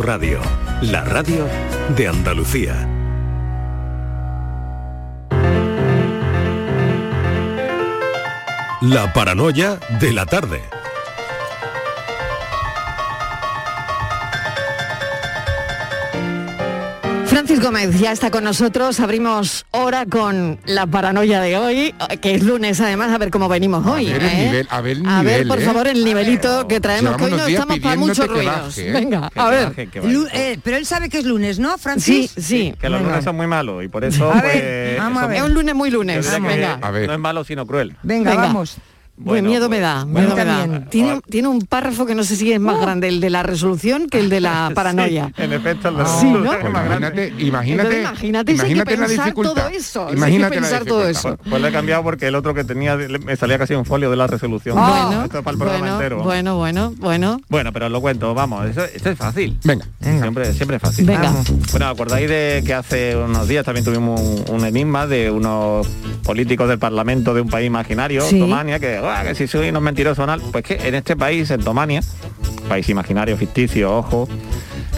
Radio, la radio de Andalucía. La paranoia de la tarde. Francis Gómez ya está con nosotros. Abrimos hora con la paranoia de hoy, que es lunes además, a ver cómo venimos hoy. A ver el ¿eh? nivel, a ver el A ver, nivel, por ¿eh? favor, el nivelito que traemos, que hoy no estamos para muchos ruidos. baje, ¿eh? Venga, a ver. baje, eh, pero él sabe que es lunes, ¿no, Sí, Francis? sí. Que los Venga. lunes son muy malos y por eso A ver, pues, vamos a ver. Es un lunes muy lunes. que Venga. A ver. no es malo sino cruel. Venga, Venga. vamos. Buen Bueno, miedo me pues- da, Bueno, miedo me da. Tiene, tiene un párrafo que no sé si es más grande, el de la resolución, que el de la paranoia. Sí, en efecto, el de Sí, ¿no? es más grande. Imagínate, imagínate, Entonces, imagínate imagínate la pensar dificultad. todo eso, que Imagínate la pensar todo eso. Pues lo he cambiado porque el otro que tenía le- me salía casi un folio de la resolución. Bueno, Esto es para el programa bueno, entero. bueno, bueno, bueno. Bueno, pero os lo cuento, vamos, eso- esto es fácil. Venga. Siempre, siempre es fácil. Venga. Vamos. Bueno, acordáis de que hace unos días también tuvimos un, un enigma de unos políticos del Parlamento de un país imaginario, Sí. Tomania, que, "Ah, que si soy unos mentirosos no. Pues que en este país, en Tomania, país imaginario, ficticio, ojo,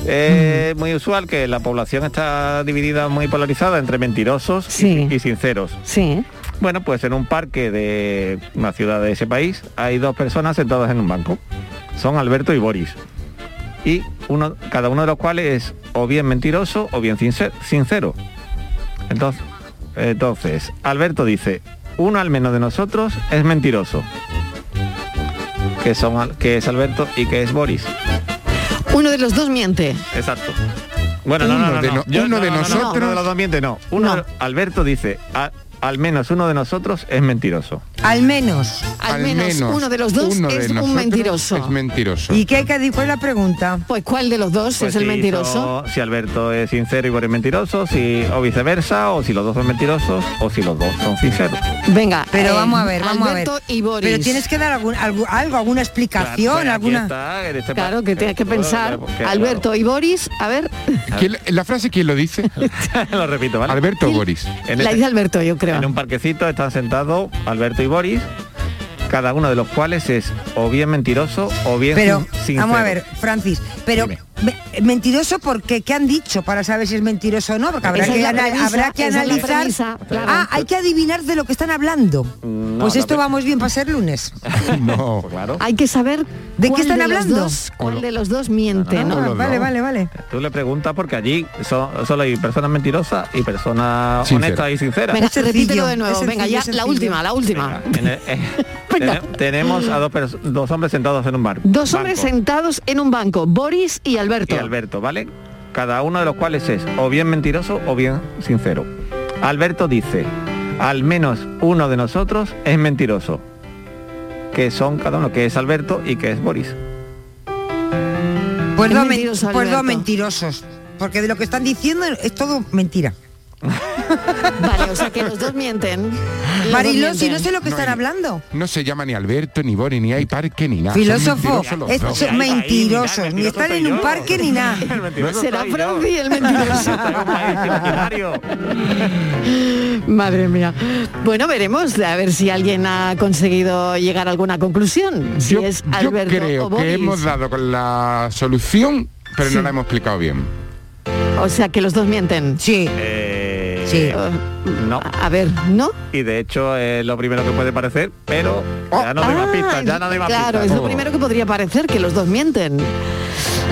es muy usual que la población está dividida muy polarizada entre mentirosos y- Sí. y sinceros. Sí. Bueno, pues en un parque de una ciudad de ese país hay dos personas sentadas en un banco. Son Alberto y Boris. Y uno, cada uno de los cuales es o bien mentiroso o bien sincer- sincero. Entonces, entonces, Alberto dice, uno al menos de nosotros es mentiroso. Que, son, Al- que es Alberto y que es Boris. Uno de los dos miente. Exacto. Bueno, no, no, Uno no, de no. no- Yo- uno no, de no, no, no, nosotros- uno de los dos miente, no. Uno, No. Alberto dice, "A- al menos uno de nosotros es mentiroso. Al menos. Al, menos, uno de los dos es un mentiroso. Es mentiroso. ¿Y qué, qué dijo la pregunta? Pues ¿cuál de los dos Pues es el si mentiroso? si Alberto es sincero y Boris es mentiroso, si, o viceversa, o si los dos son mentirosos, o si los dos son sinceros. Venga, Pero eh, vamos a ver, vamos a ver. Alberto y Boris. Pero tienes que dar algún, algo, algo, alguna explicación, Claro, pues alguna. está, este Claro, que tienes que pensar. que- Alberto y Boris, a ver, ¿Quién- la frase quién lo dice? lo repito, ¿vale? Alberto o Boris. En, la este- dice Alberto, yo creo. En un parquecito están sentados Alberto y Boris, cada uno de los cuales es o bien mentiroso o bien Pero, sin- sincero. vamos a ver, Francis, pero Dime. Me- mentiroso porque ¿qué han dicho para saber si es mentiroso o no? Porque habrá Esa que, premisa, habrá que analizar. premisa, claro. Ah, hay que adivinar de lo que están hablando. No, pues esto vamos bien para ser lunes. No. Claro. Hay que saber ¿De qué están hablando? dos- cuál de los dos miente, ¿no? no, no. vale, vale, vale. Tú le preguntas porque allí son- solo hay personas mentirosas y personas honestas y sinceras. Venga, Es sencillo, repítelo de nuevo. Venga, sencillo, ya la última, la última. El- eh, Venga. tenemos a dos, dos hombres sentados en un bar. Dos hombres sentados en un banco, Boris y Alberto. Y Alberto, ¿vale? Cada uno de los cuales es o bien mentiroso o bien sincero. Alberto dice, al menos uno de nosotros es mentiroso. Que son cada uno, que es Alberto y que es Boris. Pues, Es dos, mentiroso, pues dos Alberto. mentirosos. Porque de lo que están diciendo es todo mentira. Vale, o sea que los dos mienten. Los dos Mariló, si no sé lo que No, están hablando. No se llama ni Alberto, ni Boris, ni hay parque, ni nada. Filósofo, son mentirosos, ni están en un parque ni nada. Será. Franci el mentiroso. Madre mía. Bueno, veremos a ver si alguien ha conseguido llegar a alguna conclusión. Si Yo, es yo Alberto creo o Boris. que hemos dado con la solución, pero Sí. no la hemos explicado bien. O sea que los dos mienten. Sí, Eh, Sí. Eh, No. A ver, ¿no? Y de hecho es lo primero que puede parecer, pero ya no doy más Ah, pistas, ya no doy más Claro, pistas. es lo primero que podría parecer, que los dos mienten.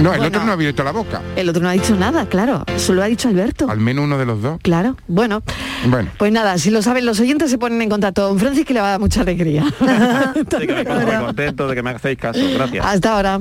No, el Bueno. otro no ha abierto la boca. El otro no ha dicho nada, claro. Solo ha dicho Alberto. Al menos uno de los dos. Claro, bueno. Bueno. Pues nada, si lo saben los oyentes se ponen en contacto con Francis que le va a dar mucha alegría. Que me muy contento de que me hacéis caso. Gracias. Hasta ahora.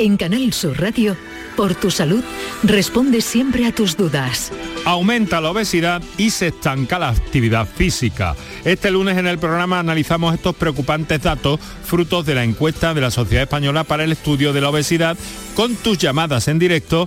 En Canal Sur Radio, por tu salud, responde siempre a tus dudas. aumenta la obesidad y se estanca la actividad física. Este lunes en el programa analizamos estos preocupantes datos frutos de la encuesta de la Sociedad Española para el Estudio de la Obesidad con tus llamadas en directo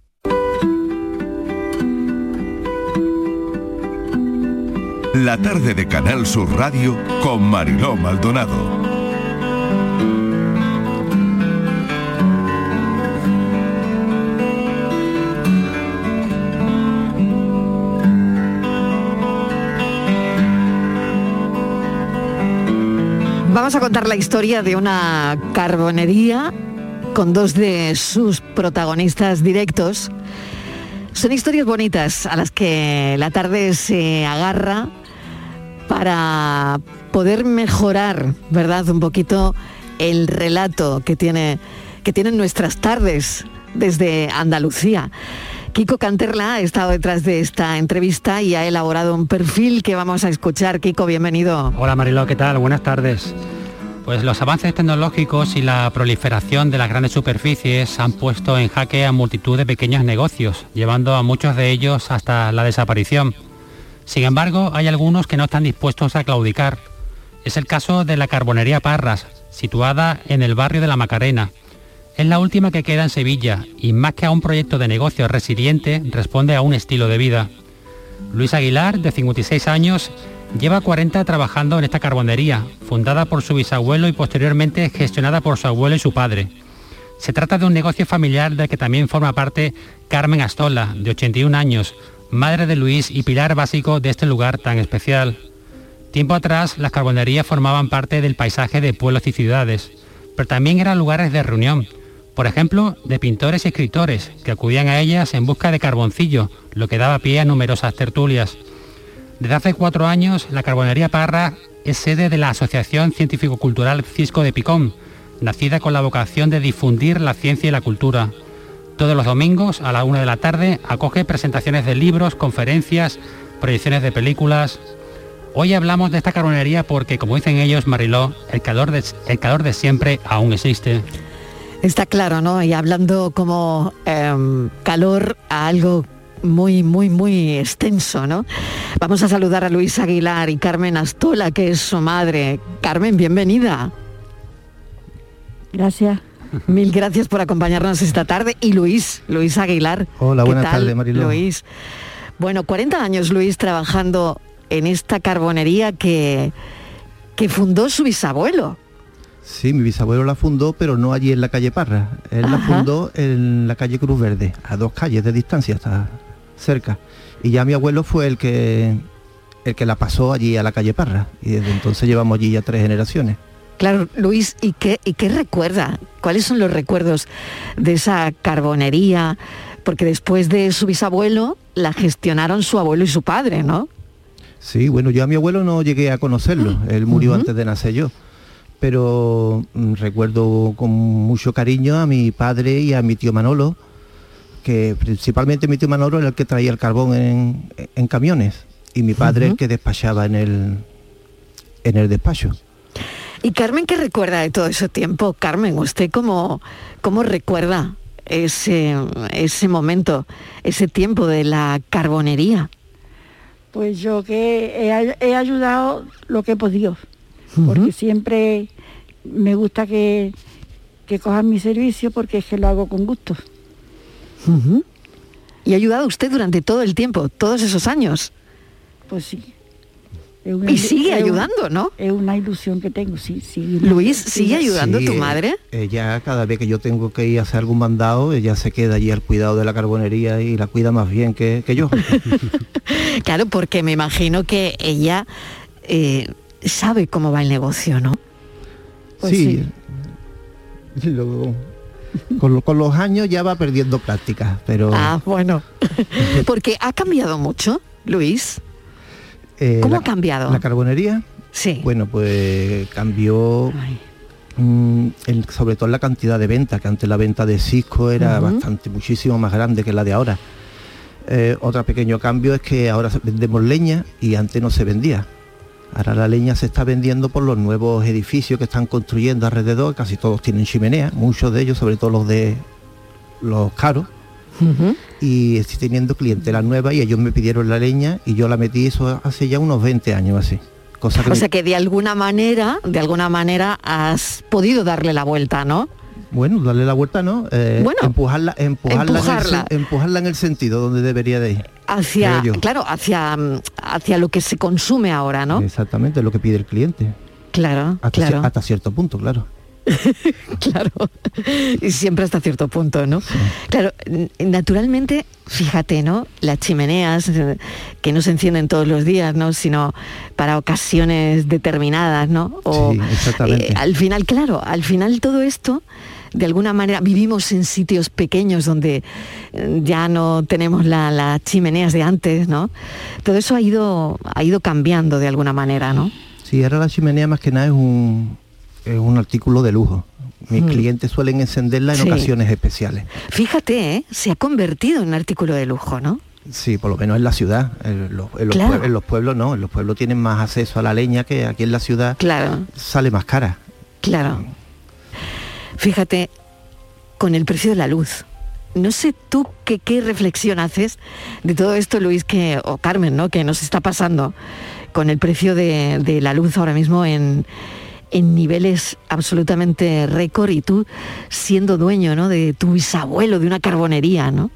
La tarde de Canal Sur Radio con Mariló Maldonado. Vamos a contar la historia de una carbonería con dos de sus protagonistas directos. Son historias bonitas a las que la tarde se agarra para poder mejorar, ¿verdad? Un poquito el relato que, tiene, que tienen nuestras tardes desde Andalucía. Kiko Canterla ha estado detrás de esta entrevista y ha elaborado un perfil que vamos a escuchar. Kiko, bienvenido. Hola Mariló, ¿qué tal? Buenas tardes. Pues los avances tecnológicos y la proliferación de las grandes superficies han puesto en jaque a multitud de pequeños negocios, llevando a muchos de ellos hasta la desaparición. Sin embargo, hay algunos que no están dispuestos a claudicar. Es el caso de la Carbonería Parras, situada en el barrio de La Macarena. Es la última que queda en Sevilla y más que a un proyecto de negocio resiliente, responde a un estilo de vida. Luis Aguilar, de 56 años, lleva 40 trabajando en esta carbonería, fundada por su bisabuelo y posteriormente gestionada por su abuelo y su padre. Se trata de un negocio familiar del que también forma parte Carmen Astola, de 81 años, madre de Luis y pilar básico de este lugar tan especial. Tiempo atrás, las carbonerías formaban parte del paisaje de pueblos y ciudades, pero también eran lugares de reunión, por ejemplo, de pintores y escritores que acudían a ellas en busca de carboncillo, lo que daba pie a numerosas tertulias. Desde hace cuatro años, la Carbonería Parra es sede de la Asociación Científico-Cultural Cisco de Picón, nacida con la vocación de difundir la ciencia y la cultura. Todos los domingos, a la una de la tarde, acoge presentaciones de libros, conferencias, proyecciones de películas. Hoy hablamos de esta carbonería porque, como dicen ellos, Mariló, el calor de, el calor de siempre aún existe. Está claro, ¿no? Y hablando como em, calor a algo muy, muy, muy extenso, ¿no? Vamos a saludar a Luis Aguilar y Carmen Astola, que es su madre. Carmen, bienvenida. Gracias. Mil gracias por acompañarnos esta tarde. Y Luis, Luis Aguilar. Hola, ¿qué buenas tardes, Mariló. Luis. Bueno, 40 años, Luis, trabajando en esta carbonería que, que fundó su bisabuelo. Sí, mi bisabuelo la fundó, pero no allí en la calle Parra. Él la fundó en la calle Cruz Verde, a dos calles de distancia, está cerca. Y ya mi abuelo fue el que el que la pasó allí a la calle Parra. Y desde entonces llevamos allí ya tres generaciones. Claro, Luis, ¿y qué, ¿y qué recuerda? ¿Cuáles son los recuerdos de esa carbonería? Porque después de su bisabuelo la gestionaron su abuelo y su padre, ¿no? Sí, bueno, yo a mi abuelo no llegué a conocerlo. Él murió antes de nacer yo. Pero mm, recuerdo con mucho cariño a mi padre y a mi tío Manolo, que principalmente mi tío Manolo era el que traía el carbón en, en camiones y mi padre el que despachaba en el, en el despacho. ¿Y Carmen qué recuerda de todo ese tiempo? Carmen, ¿usted cómo, cómo recuerda ese, ese momento, ese tiempo de la carbonería? Pues yo que he, ay- he ayudado lo que he podido, porque siempre me gusta que, que cojan mi servicio porque es que lo hago con gusto. ¿Y ha ayudado usted durante todo el tiempo, todos esos años? Pues sí. Una Y sigue un- ayudando, ¿no? Es una ilusión que tengo, sí, sí. Luis, ¿sigue ayudando Sí, tu madre? Ella cada vez que yo tengo que ir a hacer algún mandado, ella se queda allí al cuidado de la carbonería y la cuida más bien que, que yo. Claro, porque me imagino que ella eh, sabe cómo va el negocio, ¿no? Pues sí. Lo- con, lo- con los años ya va perdiendo práctica, pero Ah, bueno. porque ha cambiado mucho, Luis. Eh, ¿Cómo la- ha cambiado? La carbonería, Sí. Bueno, pues cambió mm, el- sobre todo la cantidad de ventas, que antes la venta de Cisco era bastante, muchísimo más grande que la de ahora. Eh, otro pequeño cambio es que ahora vendemos leña y antes no se vendía. Ahora la leña se está vendiendo por los nuevos edificios que están construyendo alrededor, casi todos tienen chimenea, muchos de ellos, sobre todo los de los caros. Y estoy teniendo clientela nueva y ellos me pidieron la leña y yo la metí eso hace ya unos 20 años así. Cosa que O me- sea que de alguna manera, de alguna manera has podido darle la vuelta, ¿no? Bueno, darle la vuelta, ¿no? Eh, Bueno, empujarla, empujarla, En empujarla. el, sen- empujarla en el sentido donde debería de ir. Hacia, claro, hacia, mm, hacia lo que se consume ahora, ¿no? Exactamente, lo que pide el cliente. Claro, Hasta, claro. cier- hasta cierto punto, claro. claro. Y siempre hasta cierto punto, ¿no? Claro, naturalmente, fíjate, ¿no? Las chimeneas eh, que no se encienden todos los días, ¿no? Sino para ocasiones determinadas, ¿no? O, Sí, exactamente. eh, al final, claro, al final todo esto, de alguna manera, vivimos en sitios pequeños donde eh, ya no tenemos la- las chimeneas de antes, ¿no? Todo eso ha ido, ha ido cambiando de alguna manera, ¿no? Sí, ahora la chimenea más que nada es un, es un artículo de lujo. Mis Mm. clientes suelen encenderla en Sí. ocasiones especiales. Fíjate, ¿eh? se ha convertido en un artículo de lujo, ¿no? Sí, por lo menos en la ciudad. En los, en los Claro. pue- en los pueblos no, en los pueblos tienen más acceso a la leña que aquí en la ciudad Claro. sale más cara. Claro. Fíjate, con el precio de la luz. No sé tú qué, qué reflexión haces de todo esto, Luis, que, o Carmen, ¿no? Que nos está pasando con el precio de, de la luz ahora mismo en, en niveles absolutamente récord y tú siendo dueño, ¿no? De tu bisabuelo, de una carbonería, ¿no?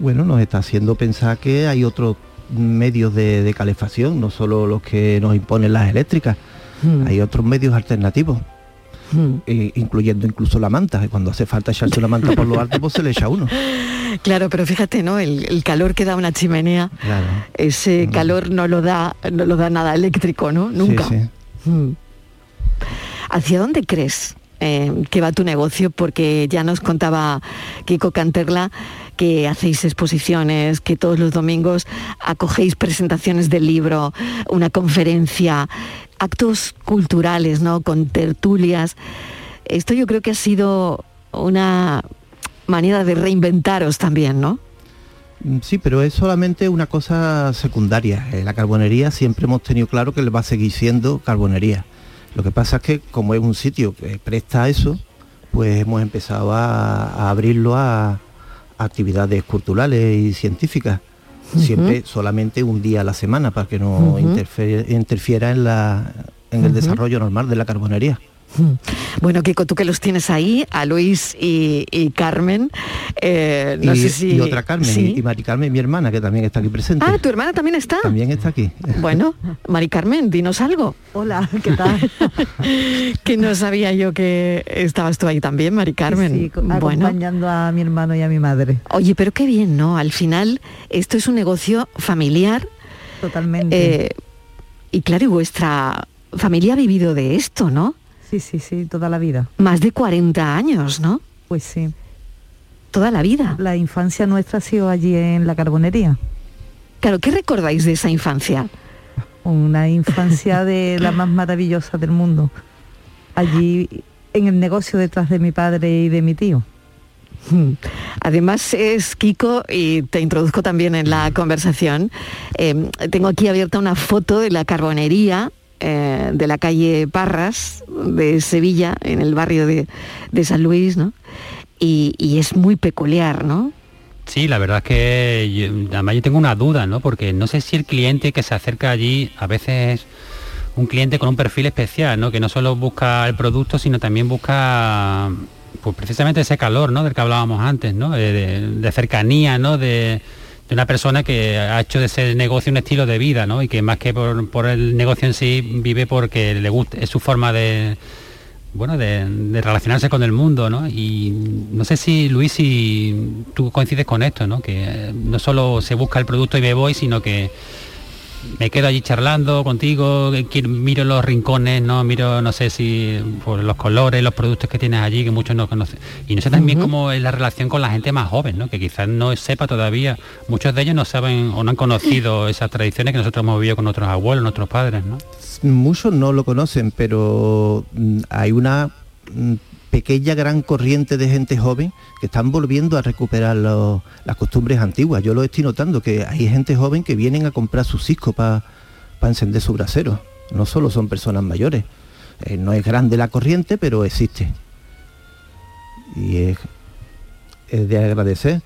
Bueno, nos está haciendo pensar que hay otros medios de, de calefacción, no solo los que nos imponen las eléctricas. Mm. Hay otros medios alternativos, eh, incluyendo incluso la manta. Cuando hace falta echarse una manta por lo alto, pues se le echa uno. Claro, pero fíjate, ¿no? El, el calor que da una chimenea, Claro. ese calor no lo da, no lo da nada eléctrico, ¿no? Nunca. Sí, sí. Mm. ¿Hacia dónde crees eh, que va tu negocio? Porque ya nos contaba Kiko Canterla que hacéis exposiciones, que todos los domingos acogéis presentaciones del libro, una conferencia, actos culturales, ¿no? Con tertulias. Esto yo creo que ha sido una manera de reinventaros también, ¿no? Mm, Sí, pero es solamente una cosa secundaria. La carbonería siempre hemos tenido claro que va a seguir siendo carbonería. Lo que pasa es que como es un sitio que presta a eso, pues hemos empezado a, a abrirlo a, a actividades culturales y científicas. Siempre solamente un día a la semana para que no interfiera en, la, en el desarrollo normal de la carbonería. Bueno, Kiko, tú que los tienes ahí, a Luis y, y Carmen, eh, no y, sé si... y otra Carmen, Sí. y, y Mari Carmen, mi hermana, que también está aquí presente. Ah, tu hermana también está. También está aquí. Bueno, Mari Carmen, dinos algo. Hola, ¿qué tal? que no sabía yo que estabas tú ahí también, Mari Carmen. Sí, bueno, acompañando a mi hermano y a mi madre. oye, pero qué bien, ¿no? Al final, esto es un negocio familiar. Totalmente. eh, y claro, y vuestra familia ha vivido de esto, ¿no? Sí, sí, sí, toda la vida. Más de 40 años, ¿no? Pues sí. Toda la vida. La infancia nuestra ha sido allí en la carbonería. Claro, ¿qué recordáis de esa infancia? Una infancia de la más maravillosa del mundo. Allí en el negocio detrás de mi padre y de mi tío. Además es Kiko y te introduzco también en la conversación. Eh, tengo aquí abierta una foto de la carbonería eh, de la calle Parras de Sevilla, en el barrio de, de San Luis, ¿no? Y, y es muy peculiar, ¿no? Sí, la verdad es que yo, además yo tengo una duda, ¿no? Porque no sé si el cliente que se acerca allí a veces es un cliente con un perfil especial, ¿no? Que no solo busca el producto, sino también busca pues precisamente ese calor, ¿no? Del que hablábamos antes, ¿no? De, de- de cercanía, ¿no? De, de una persona que ha hecho de ese negocio un estilo de vida, ¿no? Y que más que por, por el negocio en sí vive porque le gusta, es su forma de, bueno, de, de relacionarse con el mundo, ¿no? Y no sé si Luis, si tú coincides con esto, ¿no? Que eh, no solo se busca el producto y me voy, sino que me quedo allí charlando contigo, miro los rincones, no miro, no sé si por los colores, los productos que tienes allí, que muchos no conocen. Y no sé también cómo es la relación con la gente más joven, ¿no? que quizás no sepa todavía, muchos de ellos no saben o no han conocido esas tradiciones que nosotros hemos vivido con nuestros abuelos, nuestros padres, ¿no? Muchos no lo conocen, pero mm, hay una mm, pequeña gran corriente de gente joven que están volviendo a recuperar las costumbres antiguas. Yo lo estoy notando, que hay gente joven que vienen a comprar sus ciscos para encender su brasero. No solo son personas mayores. Eh, no es grande la corriente, pero existe. Y es, de agradecer.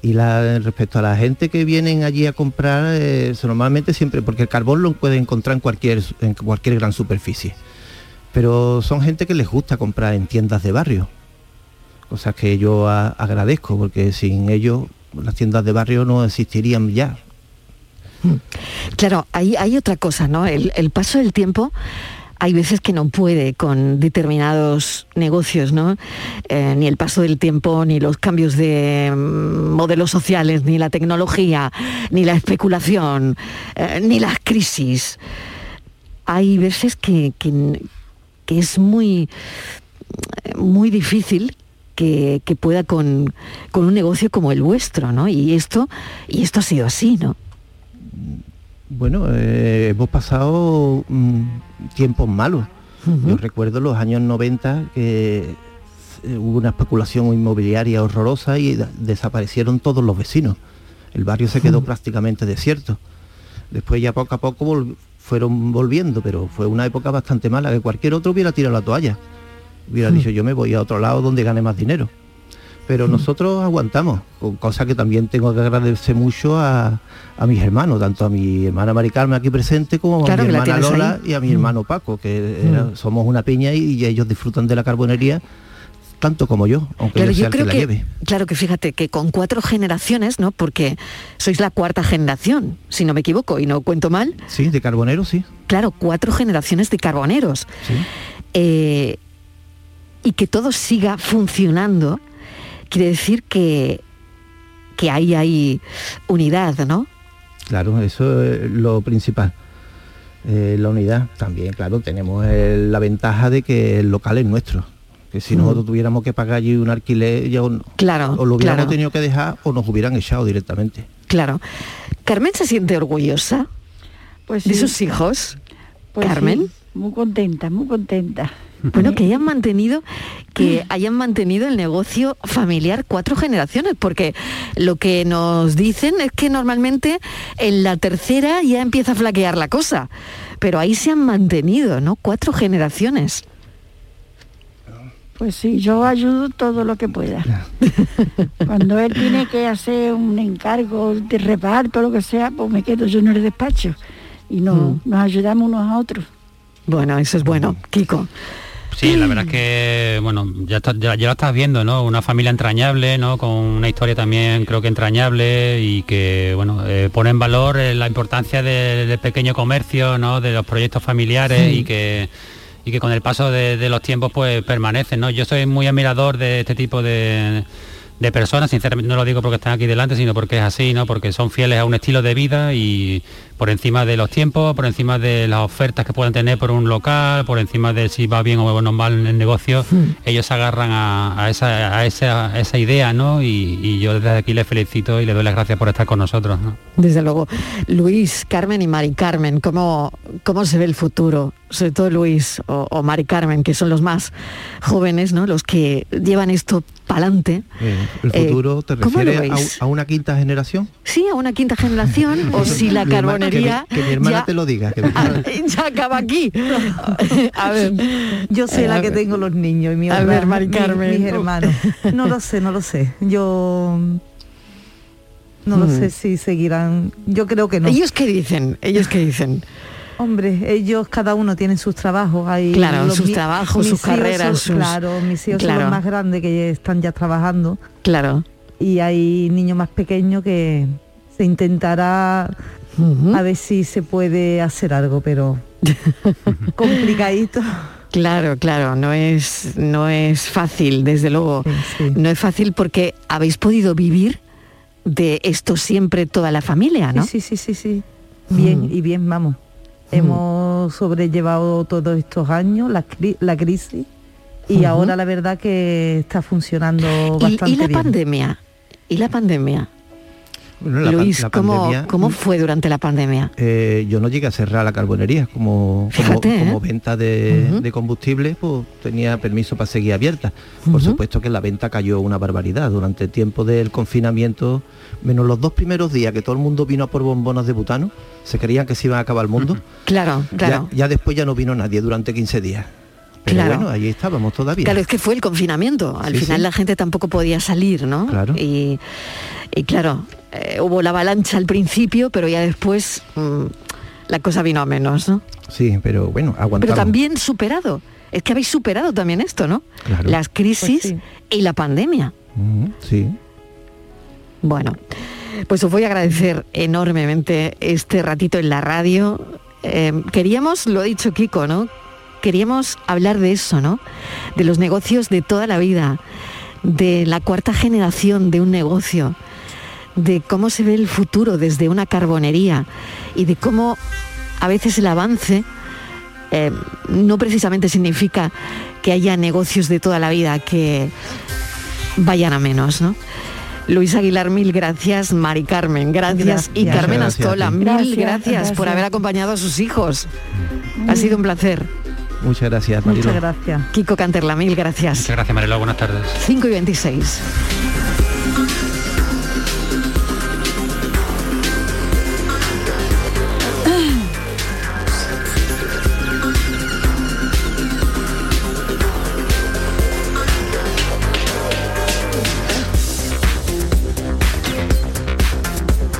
Y la, respecto a la gente que vienen allí a comprar, eh, normalmente siempre, porque el carbón lo puede encontrar en cualquier, en cualquier gran superficie. Pero son gente que les gusta comprar en tiendas de barrio. Cosas que yo agradezco, porque sin ellos las tiendas de barrio no existirían ya. Claro, hay, hay otra cosa, ¿no? El, paso del tiempo hay veces que no puede con determinados negocios, ¿no? Eh, ni el paso del tiempo, ni los cambios de mm, modelos sociales, ni la tecnología, ni la especulación, eh, ni las crisis. Hay veces que- que es muy, muy difícil que, que pueda con, con un negocio como el vuestro, ¿no? Y esto, y esto ha sido así, ¿no? Bueno, eh, hemos pasado mm, tiempos malos. Yo recuerdo los años 90 que eh, hubo una especulación inmobiliaria horrorosa y desaparecieron todos los vecinos. El barrio se quedó prácticamente desierto. Después ya poco a poco fueron volviendo, pero fue una época bastante mala, que cualquier otro hubiera tirado la toalla. Hubiera Mm. dicho yo me voy a otro lado donde gane más dinero. Pero nosotros aguantamos, cosa que también tengo que agradecer mucho a, a mis hermanos, tanto a mi hermana Mari Carmen aquí presente como Claro, a mi hermana Lola ahí. y a mi Mm. hermano Paco, que era- Mm. somos una piña y, y ellos disfrutan de la carbonería tanto como yo, aunque Claro, yo el que creo la lleve. claro que fíjate que con cuatro generaciones, ¿no? Porque sois la cuarta generación, si no me equivoco y no cuento mal. Sí, de carbonero sí. Claro, cuatro generaciones de carboneros. Eh, y que todo siga funcionando, quiere decir que, que ahí hay unidad, ¿no? Claro, eso es lo principal. Eh, la unidad también, claro, tenemos eh, la ventaja de que el local es nuestro. Que si Mm. nosotros tuviéramos que pagar allí un alquiler, ya o, Claro, o lo hubiéramos claro. tenido que dejar o nos hubieran echado directamente. Claro. ¿Carmen se siente orgullosa Pues de sus hijos? Pues Carmen. sí, muy contenta, muy contenta. Bueno, que hayan mantenido, que hayan mantenido el negocio familiar cuatro generaciones, porque lo que nos dicen es que normalmente en la tercera ya empieza a flaquear la cosa. Pero ahí se han mantenido, ¿no? Cuatro generaciones. Pues sí, yo ayudo todo lo que pueda. Cuando él tiene que hacer un encargo de reparto lo que sea, pues me quedo yo en el despacho y nos, Mm. nos ayudamos unos a otros. Bueno, eso es bueno, Kiko. Sí, la verdad es que, bueno, ya, está- ya, ya lo estás viendo, ¿no? Una familia entrañable, ¿no? Con una historia también creo que entrañable y que, bueno, eh, pone en valor eh, la importancia de- del pequeño comercio, ¿no? De los proyectos familiares Sí. y que y que con el paso de, los tiempos pues permanecen, ¿no? Yo soy muy admirador de este tipo de, de personas, sinceramente no lo digo porque están aquí delante, sino porque es así, ¿no? Porque son fieles a un estilo de vida y por encima de los tiempos, por encima de las ofertas que puedan tener por un local, por encima de si va bien o no mal en el negocio, ellos se agarran a, a esa, a, esa, a esa idea, ¿no? Y, y yo desde aquí les felicito y les doy las gracias por estar con nosotros, ¿no? Desde luego. Luis, Carmen y Mari Carmen, ¿cómo, cómo se ve el futuro? Sobre todo Luis o, o Mari Carmen, que son los más jóvenes, ¿no? Los que llevan esto para adelante. Eh, ¿El Eh, futuro te ¿cómo lo refieres veis? a, a una quinta generación? Sí, a una quinta generación, o si la Mi Que mi, que mi hermana ya, te lo diga. que mi hermana- ya acaba aquí. A ver, Yo sé la que tengo los niños y mi A ver, Mari mi- Carmen. mis hermanos. No lo sé, no lo sé. Yo no lo Mm. sé si seguirán. Yo creo que no. ¿Ellos qué dicen? ¿Ellos qué dicen? Hombre, ellos cada uno tiene sus trabajos. Hay Claro, los sus mi- trabajos, sus carreras, son- sus- Claro, mis hijos son Claro. los más grandes que están ya trabajando. Claro. Y hay niños más pequeños que se intentará a ver si se puede hacer algo, pero complicadito. Claro, claro, no es, no es fácil, desde luego. No es fácil porque habéis podido vivir de esto siempre toda la familia, ¿no? Sí, sí, sí, sí. Bien, y bien, vamos. Hemos sobrellevado todos estos años, la, cri- la crisis, y ahora la verdad que está funcionando ¿Y, bastante y la bien. pandemia? ¿Y la pandemia? Bueno, la pan- Luis, la ¿cómo, ¿cómo fue durante la pandemia? Eh, yo no llegué a cerrar la carbonería como, como, Fíjate, ¿eh? como venta de, de combustible, pues tenía permiso para seguir abierta. Por supuesto que la venta cayó una barbaridad durante el tiempo del confinamiento, menos los dos primeros días que todo el mundo vino a por bombonas de butano, se creían que se iba a acabar el mundo. Claro, claro. Ya, ya después ya no vino nadie durante 15 días. Pero Claro. bueno, ahí estábamos todavía. Claro, es que fue el confinamiento. Al Sí, final sí. la gente tampoco podía salir, ¿no? Claro. Y, y claro, eh, hubo la avalancha al principio, pero ya después mm, la cosa vino a menos, ¿no? Sí, pero bueno, aguantamos. Pero también superado. Es que habéis superado también esto, ¿no? Claro. Las crisis y la pandemia. Ujú, sí. Bueno, pues os voy a agradecer enormemente este ratito en la radio. Eh, queríamos, lo ha dicho Kiko, ¿no? Queríamos hablar de eso, ¿no? De los negocios de toda la vida, de la cuarta generación de un negocio, de cómo se ve el futuro desde una carbonería y de cómo a veces el avance eh, no precisamente significa que haya negocios de toda la vida que vayan a menos, ¿no? Luis Aguilar, mil gracias. Mari Carmen, gracias. Y. Carmen Ascola, mil Gracias, gracias, por haber acompañado a sus hijos. Ha sido un placer. Muchas gracias, Mariló. Muchas gracias. Kiko Canterla, mil gracias. Muchas gracias, Mariló. Buenas tardes. 5 y 26.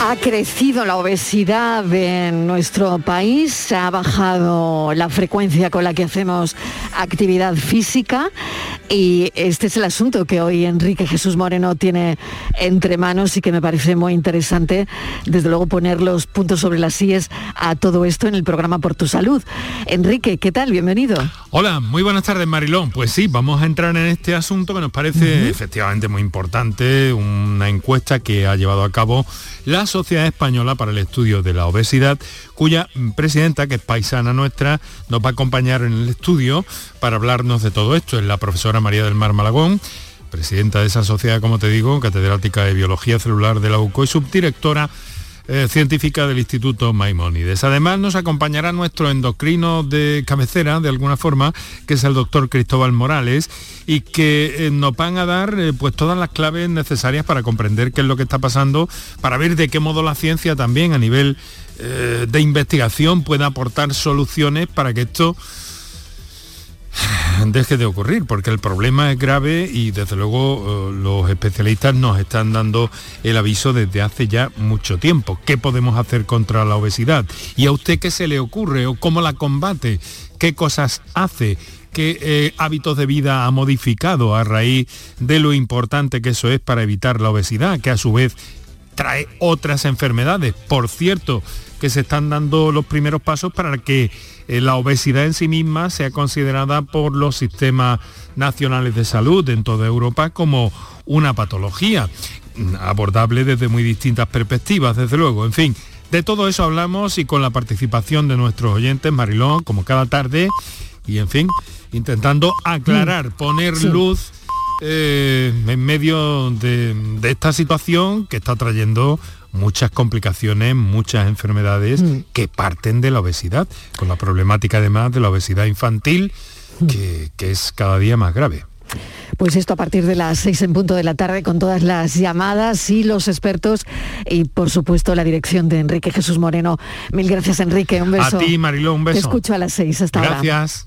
Ha crecido la obesidad en nuestro país, ha bajado la frecuencia con la que hacemos actividad física y este es el asunto que hoy Enrique Jesús Moreno tiene entre manos y que me parece muy interesante, desde luego poner los puntos sobre las sillas a todo esto en el programa Por tu Salud. Enrique, ¿qué tal? Bienvenido. Hola, muy buenas tardes Marilón. Pues sí, vamos a entrar en este asunto que nos parece efectivamente muy importante, una encuesta que ha llevado a cabo la Sociedad Española para el Estudio de la Obesidad, cuya presidenta, que es paisana nuestra, nos va a acompañar en el estudio para hablarnos de todo esto. Es la profesora María del Mar Malagón, presidenta de esa sociedad, como te digo, catedrática de Biología Celular de la UCO y subdirectora eh, científica del Instituto Maimónides. Además nos acompañará nuestro endocrino de cabecera, de alguna forma, que es el doctor Cristóbal Morales, y que eh, nos van a dar eh, pues todas las claves necesarias para comprender qué es lo que está pasando, para ver de qué modo la ciencia también a nivel de investigación puede aportar soluciones para que esto deje de ocurrir, porque el problema es grave y desde luego eh, los especialistas nos están dando el aviso desde hace ya mucho tiempo. ¿Qué podemos hacer contra la obesidad? ¿Y a usted qué se le ocurre o cómo la combate? ¿Qué cosas hace? ¿Qué eh, hábitos de vida ha modificado a raíz de lo importante que eso es para evitar la obesidad, que a su vez trae otras enfermedades? Por cierto, que se están dando los primeros pasos para que la obesidad en sí misma sea considerada por los sistemas nacionales de salud en toda Europa como una patología, mm, abordable desde muy distintas perspectivas, desde luego. En fin, de todo eso hablamos y con la participación de nuestros oyentes, Marilón, como cada tarde, y en fin, intentando aclarar, poner luz eh, en medio de, de esta situación que está trayendo muchas complicaciones, muchas enfermedades que parten de la obesidad, con la problemática además de la obesidad infantil, que, que es cada día más grave. Pues esto a partir de las seis en punto de la tarde con todas las llamadas y los expertos y por supuesto la dirección de Enrique Jesús Moreno. Mil gracias Enrique, un beso. A ti Mariló, un beso. Te escucho a las seis, hasta ahora. Gracias.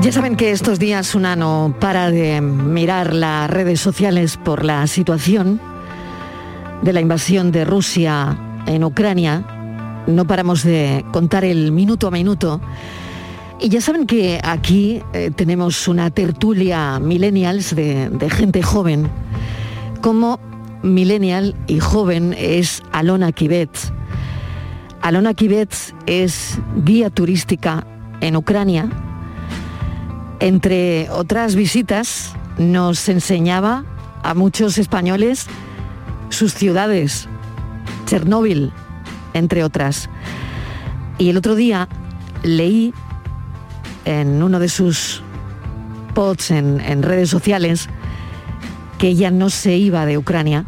Ya saben que estos días una no para de mirar las redes sociales por la situación de la invasión de Rusia en Ucrania. No paramos de contar el minuto a minuto. Y ya saben que aquí eh, tenemos una tertulia millennials de, gente joven. Como millennial y joven es Alona Kibetz. Alona Kibetz es guía turística en Ucrania entre otras visitas, nos enseñaba a muchos españoles sus ciudades, Chernóbil, entre otras. Y el otro día leí en uno de sus posts en, redes sociales que ella no se iba de Ucrania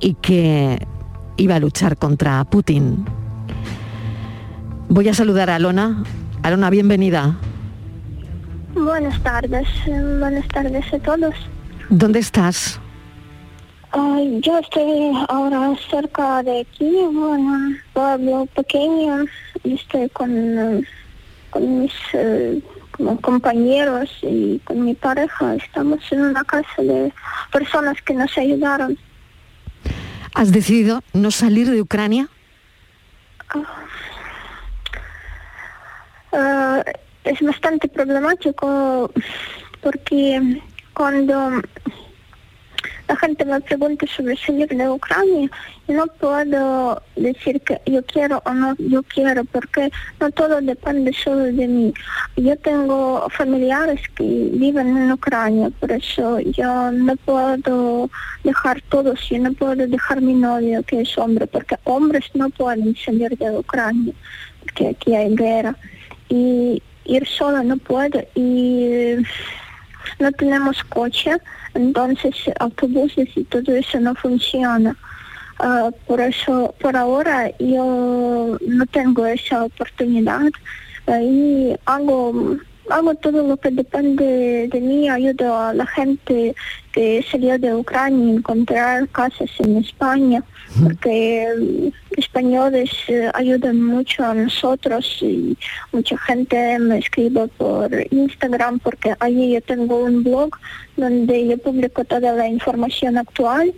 y que iba a luchar contra Putin. Voy a saludar a Alona. Alona, bienvenida. Buenas tardes, eh, buenas tardes a todos. ¿Dónde estás? Ay, yo estoy ahora cerca de aquí, bueno, pueblo pequeño, y estoy con, con mis eh, como compañeros y con mi pareja. Estamos en una casa de personas que nos ayudaron. ¿Has decidido no salir de Ucrania? Ah, es bastante problemático porque cuando la gente me pregunta sobre salir de Ucrania, no puedo decir que yo quiero o no yo quiero, porque no todo depende solo de mí. Yo tengo familiares que viven en Ucrania, por eso yo no puedo dejar todos, yo no puedo dejar mi novio que es hombre, porque hombres no pueden salir de Ucrania, porque aquí hay guerra. Y ir sola no puedo y no tenemos coche, entonces autobuses y todo eso no funciona. Ah, por eso, por ahora yo no tengo esa oportunidad y hago, hago todo lo que depende de mí, ayudo a la gente que salió de Ucrania a encontrar casas en España, porque españoles eh, ayudan mucho a nosotros y mucha gente me escribe por Instagram porque allí yo tengo un blog donde yo publico toda la información actual.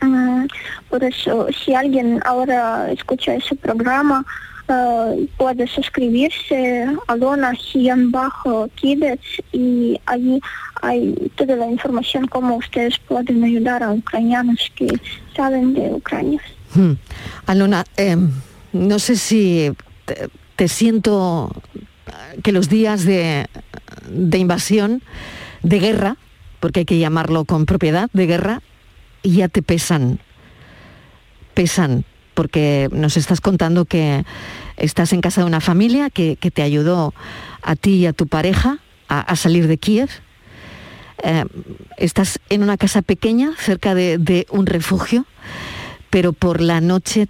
Mm, por eso, si alguien ahora escucha ese programa, eh, puede suscribirse a Lona bajo Kidets y allí hay toda la información cómo ustedes pueden ayudar a ucranianos que salen de Ucrania. Alona, no sé si te, te siento que los días de, de invasión, de guerra, porque hay que llamarlo con propiedad, de guerra, ya te pesan, pesan porque nos estás contando que estás en casa de una familia que, te ayudó a ti y a tu pareja a, a salir de Kiev. Eh, estás en una casa pequeña, cerca de, de un refugio, pero por la noche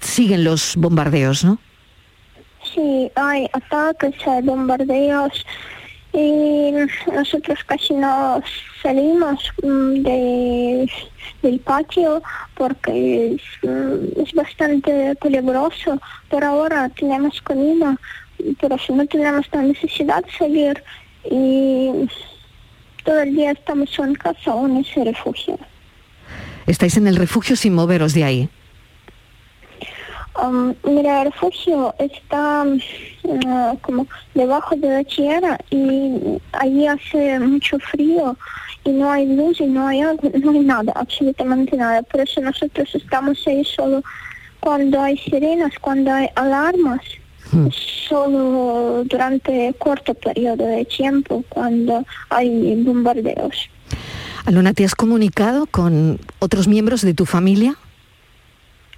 siguen los bombardeos, ¿no? Sí, hay ataques, hay bombardeos y nosotros casi no salimos mm, de, del patio porque es, mm, es bastante peligroso. Por ahora tenemos comida, pero si no tenemos la necesidad de salir y todo el día estamos en casa o en ese refugio. Estáis en el refugio sin moveros de ahí. Um, mira, el refugio está uh, como debajo de la tierra y allí hace mucho frío y no hay luz y no hay agua, no hay nada, absolutamente nada. Por eso nosotros estamos ahí solo cuando hay sirenas, cuando hay alarmas, solo durante corto periodo de tiempo, cuando hay bombardeos. Alona, ¿te has comunicado con otros miembros de tu familia?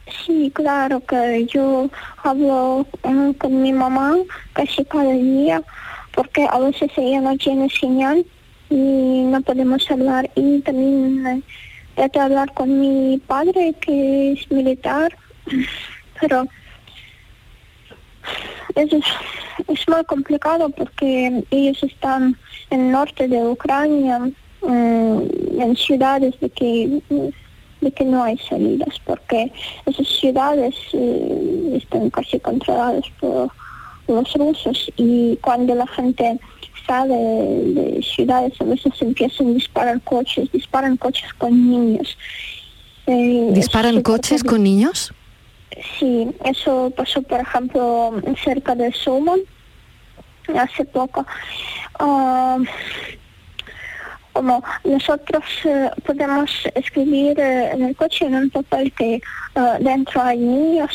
Sí, claro que yo hablo eh, con mi mamá casi cada día porque a veces ella no tiene señal y no podemos hablar. Y también eh, trato de hablar con mi padre que es militar, pero es, es muy complicado porque ellos están en el norte de Ucrania, eh, en ciudades de que de que no hay salidas, porque esas ciudades eh, están casi controladas por los rusos y cuando la gente sale de, de ciudades a veces empiezan a disparar coches, disparan coches con niños. Eh, ¿Disparan coches con niños? Sí, eso pasó, por ejemplo, cerca de Suman hace poco. Ah, como nosotros eh, podemos escribir eh, en el coche en un papel que ah, dentro hay niños,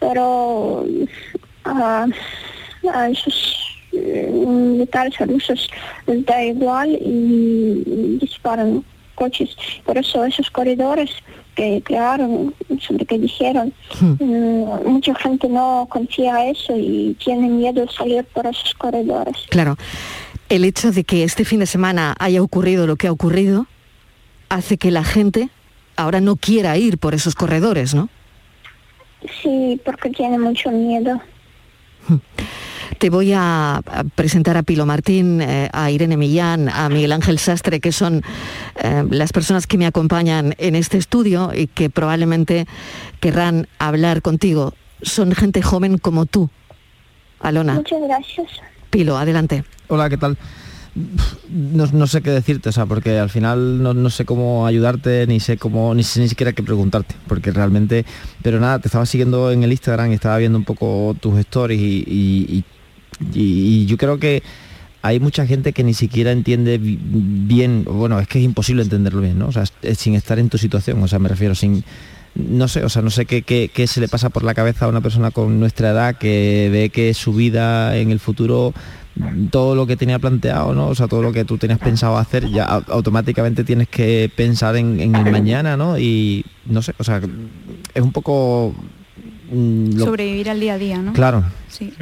pero ah, a esos eh, militares rusos les da igual y, disparan coches. Por eso esos corredores que crearon, sobre que dijeron, mm, mucha gente no confía eso y tiene miedo de salir por esos corredores. Claro. El hecho de que este fin de semana haya ocurrido lo que ha ocurrido hace que la gente ahora no quiera ir por esos corredores, ¿no? Sí, porque tiene mucho miedo. Te voy a presentar a Pilo Martín, eh, a Irene Millán, a Miguel Ángel Sastre, que son eh, las personas que me acompañan en este estudio y que probablemente querrán hablar contigo. Son gente joven como tú, Alona. Muchas gracias. Pilo, adelante. Hola, ¿qué tal? No, no sé qué decirte, o sea, porque al final no, no sé cómo ayudarte, ni sé cómo, ni sé ni siquiera qué preguntarte, porque realmente, pero nada, te estaba siguiendo en el Instagram y estaba viendo un poco tus stories y, y- y- y- yo creo que hay mucha gente que ni siquiera entiende bi- bien, bueno, es que es imposible entenderlo bien, ¿no? O sea, sin estar en tu situación, o sea, me refiero sin, no sé, o sea, no sé qué, qué- qué se le pasa por la cabeza a una persona con nuestra edad que ve que su vida en el futuro, todo lo que tenía planteado, ¿no? O sea, todo lo que tú tenías pensado hacer, ya au- automáticamente tienes que pensar en, en el mañana, ¿no? Y no sé, o sea, es un poco... mm, lo- Sobrevivir al día a día, ¿no? Claro. Sí.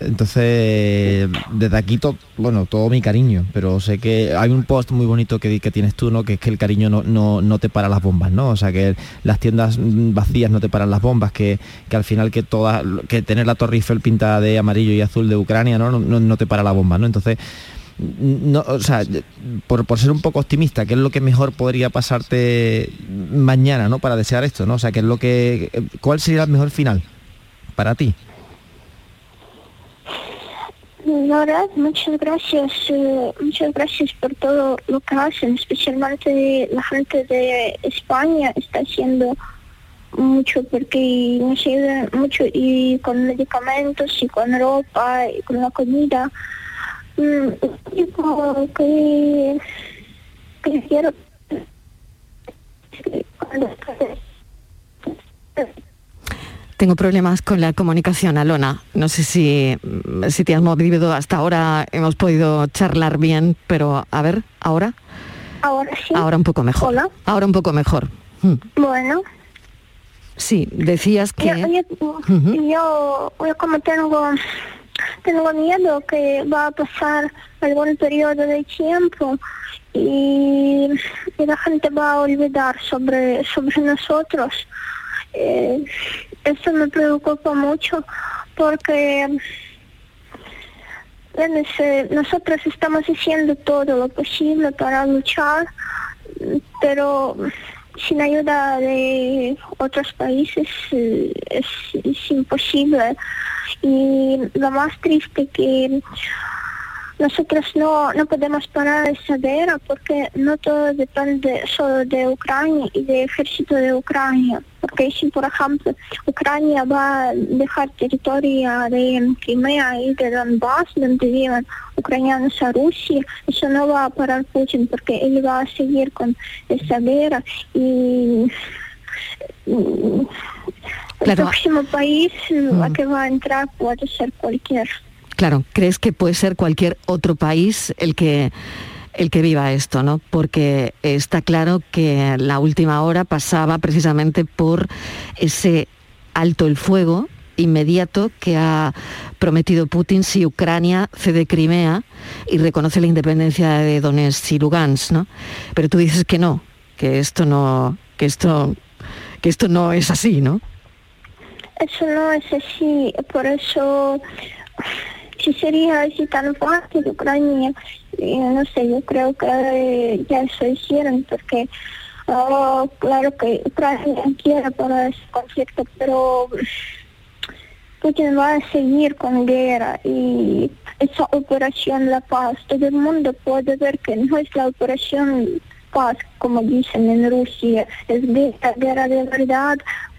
Entonces, desde aquí, to- bueno, todo mi cariño, pero sé que hay un post muy bonito que, que tienes tú, ¿no? Que es que el cariño no, no, no te para las bombas, ¿no? O sea, que las tiendas vacías no te paran las bombas, que, que al final que toda, que tener la Torre Eiffel pintada de amarillo y azul de Ucrania, ¿no? No, no, te para la bomba, ¿no? Entonces, no, o sea, por, por ser un poco optimista, ¿qué es lo que mejor podría pasarte mañana, ¿no? Para desear esto, ¿no? O sea, ¿qué es lo que, ¿cuál sería el mejor final para ti? Verdad, muchas gracias, eh, muchas gracias por todo lo que hacen, especialmente la gente de España está haciendo mucho porque nos ayudan mucho y con medicamentos y con ropa y con la comida. Mm, digo que, que quiero Tengo problemas con la comunicación, Alona. No sé si, si te has movido hasta ahora, hemos podido charlar bien, pero a ver, ahora, ahora sí. ahora un poco mejor. Hola. Ahora un poco mejor. Mm. Bueno, Sí, decías que... Yo, yo- yo- yo como tengo, tengo miedo que va a pasar algún periodo de tiempo y, y la gente va a olvidar sobre, sobre nosotros. Eh, eso me preocupa mucho porque bueno, nosotros estamos haciendo todo lo posible para luchar, pero sin ayuda de otros países eh, es, es imposible. Y lo más triste que nosotros no, no podemos parar esa guerra porque no todo depende solo de Ucrania y del ejército de Ucrania. Porque si, por ejemplo, Ucrania va a dejar territorio de Crimea y de Donbass, donde viven ucranianos a Rusia, eso no va a parar Putin porque él va a seguir con esa guerra y mm, el próximo país mm, a que va a entrar puede ser cualquier. Claro, ¿crees que puede ser cualquier otro país el que el que viva esto, ¿no? Porque está claro que la última hora pasaba precisamente por ese alto el fuego inmediato que ha prometido Putin si Ucrania cede Crimea y reconoce la independencia de Donetsk y Lugansk, ¿no? Pero tú dices que no, que esto no, que esto, que esto no es así, ¿no? Eso no es así, por eso sería así tan fácil Ucrania, eh, no sé, yo creo que eh, ya eso hicieron porque ah, claro que Ucrania quiere para ese conflicto, pero Putin va a seguir con guerra y esa operación La Paz, todo el mundo puede ver que no es la operación Paz, como dicen en Rusia, es guerra, guerra de verdad,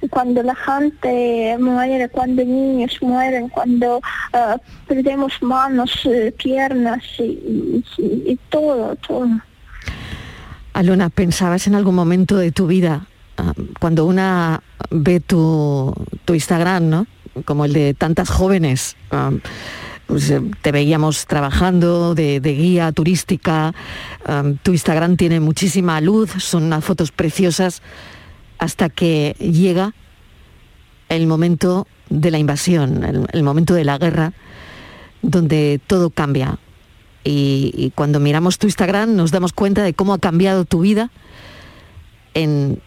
cuando la gente muere, cuando niños mueren, cuando ah, perdemos manos, eh, piernas y todo, todo. Alona, ¿pensabas en algún momento de tu vida, ah, cuando una ve tu, tu Instagram, ¿no? como el de tantas jóvenes, ah, pues, eh, te veíamos trabajando de, guía turística, tu Instagram tiene muchísima luz, son unas fotos preciosas, hasta que llega el momento de la invasión, el, momento de la guerra, donde todo cambia. Y, cuando miramos tu Instagram nos damos cuenta de cómo ha cambiado tu vida en,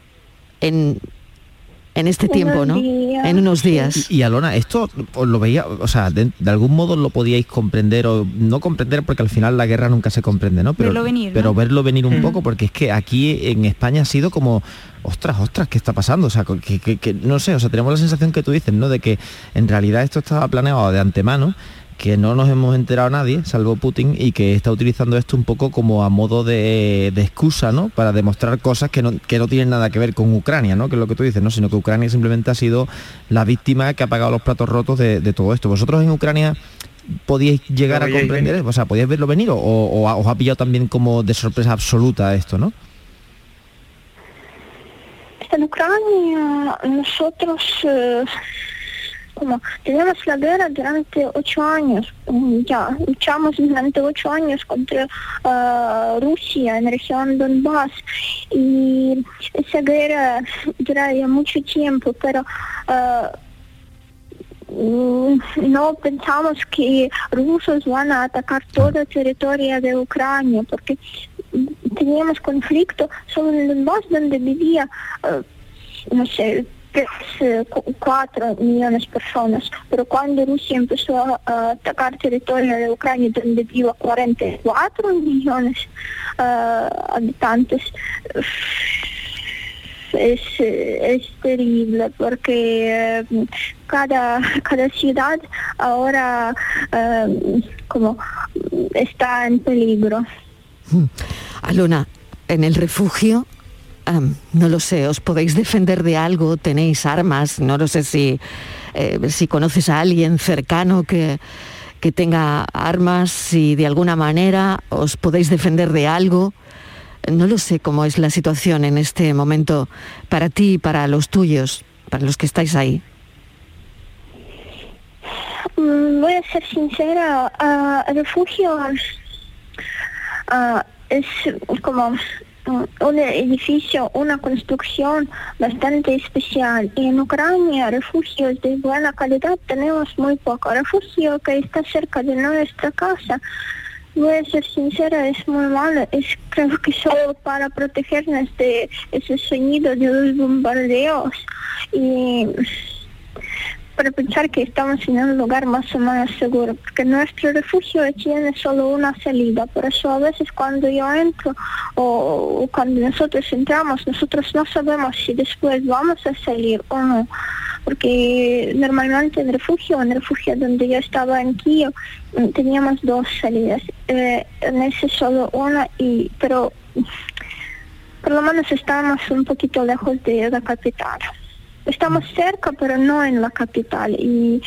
en este tiempo, ¿no? En unos días. Y, y, Alona, esto os lo veía, o sea, de, de algún modo lo podíais comprender o no comprender porque al final la guerra nunca se comprende, ¿no? Pero, Verlo venir, ¿no? pero verlo venir un Mm. poco porque es que aquí en España ha sido como, ostras, ostras, ¿qué está pasando? O sea, que, que- que- no sé, o sea, tenemos la sensación que tú dices, ¿no? De que en realidad esto estaba planeado de antemano que no nos hemos enterado nadie, salvo Putin, y que está utilizando esto un poco como a modo de, de excusa, ¿no? Para demostrar cosas que no, que no tienen nada que ver con Ucrania, ¿no? Que es lo que tú dices, ¿no? Sino que Ucrania simplemente ha sido la víctima que ha pagado los platos rotos de, de todo esto. ¿Vosotros en Ucrania podíais llegar a comprender? venir. O sea, ¿podíais verlo venir o, o- o os ha pillado también como de sorpresa absoluta esto, ¿no? En Ucrania nosotros eh, como tenemos la guerra durante ocho años, mm, ya luchamos durante ocho años contra ah, Rusia en la región Donbass. Y esa guerra duraría mucho tiempo, pero ah, mm, no pensamos que rusos van a atacar todo el territorio de Ucrania porque teníamos conflicto solo en Donbass donde vivía eh, no sé, tres, eh, cu- cuatro millones de personas. Pero cuando Rusia empezó a, atacar territorio de Ucrania donde vive 44 millones de habitantes, es, eh, es terrible porque eh, cada, cada ciudad ahora eh, como está en peligro. Alona, en el refugio, am, no lo sé, ¿os podéis defender de algo? ¿Tenéis armas? No lo sé si, eh, si conoces a alguien cercano que, que tenga armas, si de alguna manera os podéis defender de algo. No lo sé cómo es la situación en este momento para ti y para los tuyos, para los que estáis ahí. Mm, Voy a ser sincera, ah, el refugio ah, es como mm, un edificio, una construcción bastante especial. Y en Ucrania refugios de buena calidad tenemos muy poco. Refugio que está cerca de nuestra casa, voy a ser sincera, es muy malo. Es creo que solo para protegernos de ese sonido de los bombardeos. Y para pensar que estamos en un lugar más o menos seguro, porque nuestro refugio tiene solo una salida, por eso a veces cuando yo entro o, cuando nosotros entramos, nosotros no sabemos si después vamos a salir o no, porque normalmente en refugio, en refugio donde yo estaba en Kiev, mm, teníamos dos salidas, eh, en ese solo una, y, pero por lo menos estábamos un poquito lejos de la capital. Estamos cerca, pero no en la capital. Y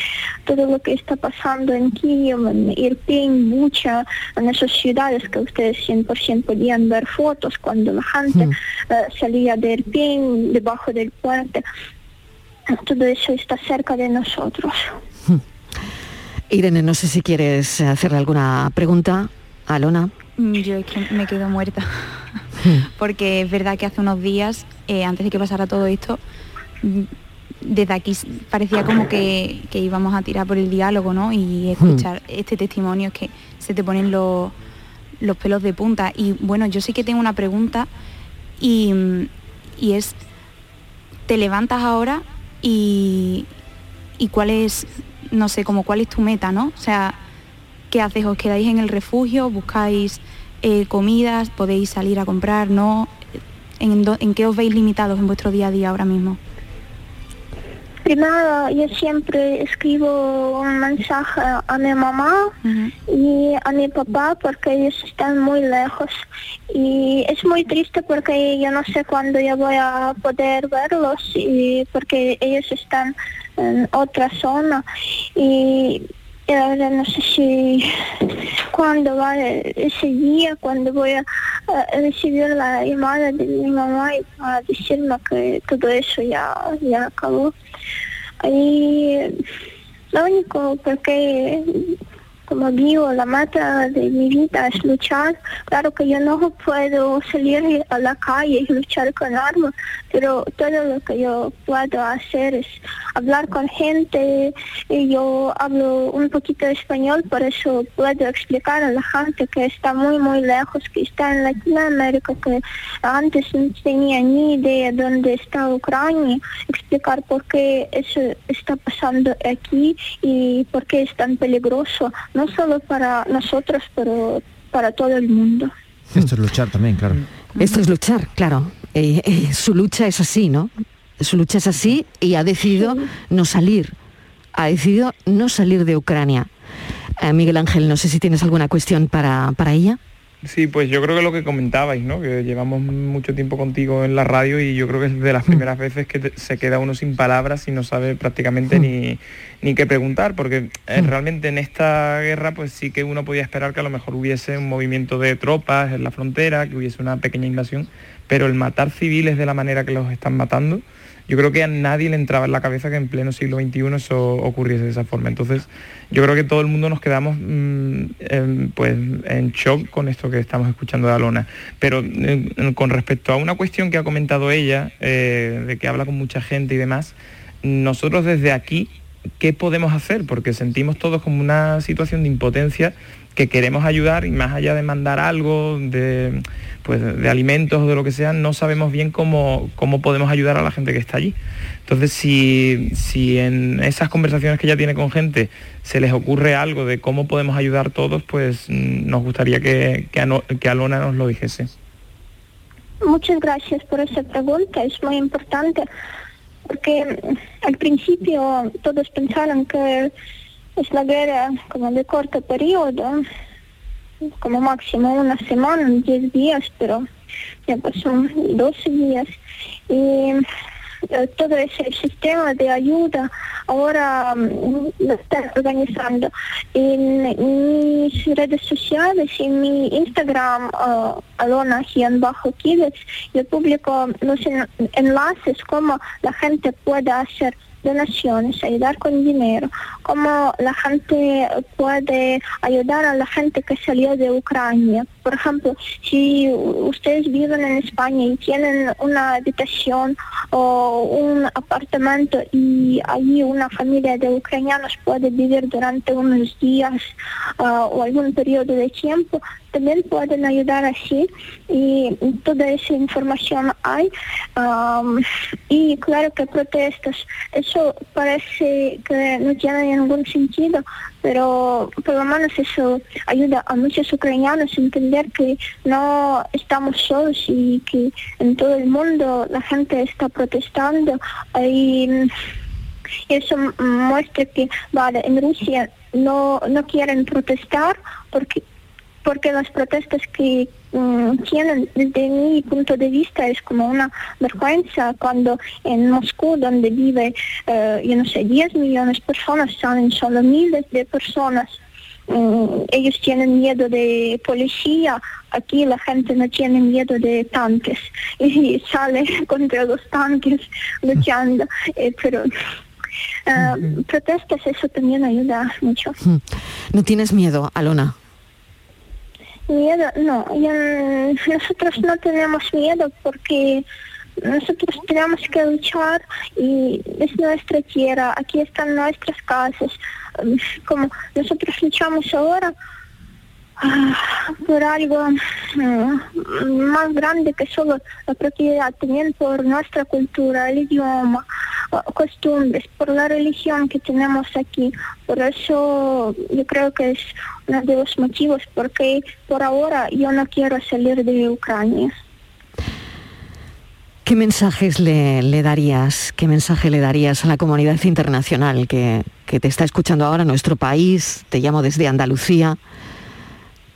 todo lo que está pasando en Kiev, en Irpin, Bucha, en esas ciudades que ustedes 100% podían ver fotos cuando la gente Hmm. eh, salía de Irpin, debajo del puente, todo eso está cerca de nosotros. Irene, no sé si quieres hacerle alguna pregunta a Alona. Mm, Yo es que me quedo muerta. Porque es verdad que hace unos días, eh, antes de que pasara todo esto, desde aquí parecía como que, que íbamos a tirar por el diálogo, ¿no? Y escuchar este testimonio es que se te ponen los, los pelos de punta. Y bueno, yo sí que tengo una pregunta y, y es, ¿te levantas ahora y, y cuál es, no sé, como cuál es tu meta, ¿no? O sea, ¿qué haces? ¿Os quedáis en el refugio? ¿Buscáis eh, comidas? ¿Podéis salir a comprar? ¿No? ¿En, ¿En qué os veis limitados en vuestro día a día ahora mismo? Primero, yo siempre escribo un mensaje a mi mamá y a mi papá porque ellos están muy lejos. Y es muy triste porque yo no sé cuándo yo voy a poder verlos y porque ellos están en otra zona. Y verdad no sé si cuándo va ese día, cuando voy a, a recibir la llamada de mi mamá y a decirme que todo eso ya, ya acabó. Y lo único porque como digo, la meta de mi vida es luchar. Claro que yo no puedo salir a la calle y luchar con armas, pero todo lo que yo puedo hacer es hablar con gente. Y yo hablo un poquito de español, por eso puedo explicar a la gente que está muy, muy lejos, que está en Latinoamérica, que antes no tenía ni idea dónde está Ucrania, explicar por qué eso está pasando aquí y por qué es tan peligroso, no solo para nosotros, pero para todo el mundo. Esto es luchar también, claro. Esto es luchar, claro. Eh, eh, su lucha es así, ¿no? Su lucha es así y ha decidido no salir. Ha decidido no salir de Ucrania. Eh, Miguel Ángel, no sé si tienes alguna cuestión para, para ella. Sí, pues yo creo que lo que comentabais, ¿no? Que llevamos mucho tiempo contigo en la radio y yo creo que es de las primeras veces que te- se queda uno sin palabras y no sabe prácticamente ni, ni qué preguntar, porque eh, realmente en esta guerra pues sí que uno podía esperar que a lo mejor hubiese un movimiento de tropas en la frontera, que hubiese una pequeña invasión, pero el matar civiles de la manera que los están matando, yo creo que a nadie le entraba en la cabeza que en pleno siglo XXI eso ocurriese de esa forma. Entonces, yo creo que todo el mundo nos quedamos mm, em, pues en shock con esto que estamos escuchando de Alona. Pero em, con respecto a una cuestión que ha comentado ella, eh, de que habla con mucha gente y demás, nosotros desde aquí, ¿qué podemos hacer? Porque sentimos todos como una situación de impotencia que queremos ayudar y más allá de mandar algo, de, pues, de alimentos o de lo que sea, no sabemos bien cómo, cómo podemos ayudar a la gente que está allí. Entonces, si, si en esas conversaciones que ella tiene con gente se les ocurre algo de cómo podemos ayudar todos, pues mm, nos gustaría que, que Alona nos lo dijese. Muchas gracias por esa pregunta, es muy importante, porque al principio todos pensaron que es la guerra como de corto periodo, como máximo una semana, 10 días, pero ya pasó 12 días. Y todo ese sistema de ayuda ahora mm, lo están organizando. En mis redes sociales, en mi Instagram, uh, Alona bajo Kivets, yo publico los en- enlaces cómo la gente puede hacer donaciones, ayudar con dinero, cómo la gente puede ayudar a la gente que salió de Ucrania, por ejemplo, si ustedes viven en España y tienen una habitación o un apartamento y allí una familia de ucranianos puede vivir durante unos días ah, o algún periodo de tiempo, también pueden ayudar así. Y toda esa información hay y claro que protestas eso parece que no tiene ningún sentido pero por lo menos eso ayuda a muchos ucranianos a entender que no estamos solos y que en todo el mundo la gente está protestando. Y eso muestra que vale en Rusia no no quieren protestar porque porque las protestas que mm, tienen desde mi punto de vista es como una vergüenza cuando en Moscú donde vive eh, yo no sé 10 millones de personas salen solo miles de personas Mm, ellos tienen miedo de policía, aquí la gente no tiene miedo de tanques y sale contra los tanques luchando, eh, pero eh, protestas eso también ayuda mucho. ¿No tienes miedo, Alona? Miedo, no, nosotros no tenemos miedo porque nosotros tenemos que luchar y es nuestra tierra, aquí están nuestras casas, como nosotros luchamos ahora ah, por algo mm, más grande que solo la propiedad, también por nuestra cultura, el idioma, costumbres, por la religión que tenemos aquí. Por eso yo creo que es de los motivos porque por ahora yo no quiero salir de Ucrania. ¿Qué mensajes le, le darías, qué mensaje le darías a la comunidad internacional que, que te está escuchando ahora, nuestro país? Te llamo desde Andalucía.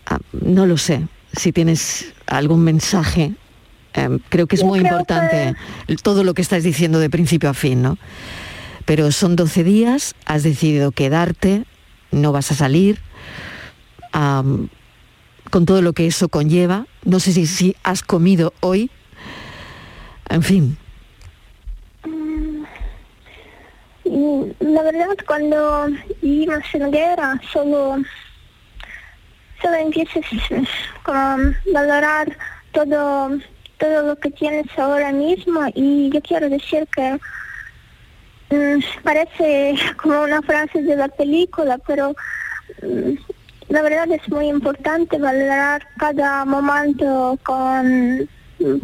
Ah, no lo sé, si tienes algún mensaje. Em, creo que es Yo muy importante todo lo que estás diciendo de principio a fin, ¿no? Pero son 12 días, has decidido quedarte, no vas a salir, am, con todo lo que eso conlleva. No sé si, has comido hoy, en fin. Mm, La verdad, cuando vivimos en guerra, solo, solo empiezas a valorar todo, todo lo que tienes ahora mismo y yo quiero decir que mm, parece como una frase de la película, pero mm, la verdad es muy importante valorar cada momento con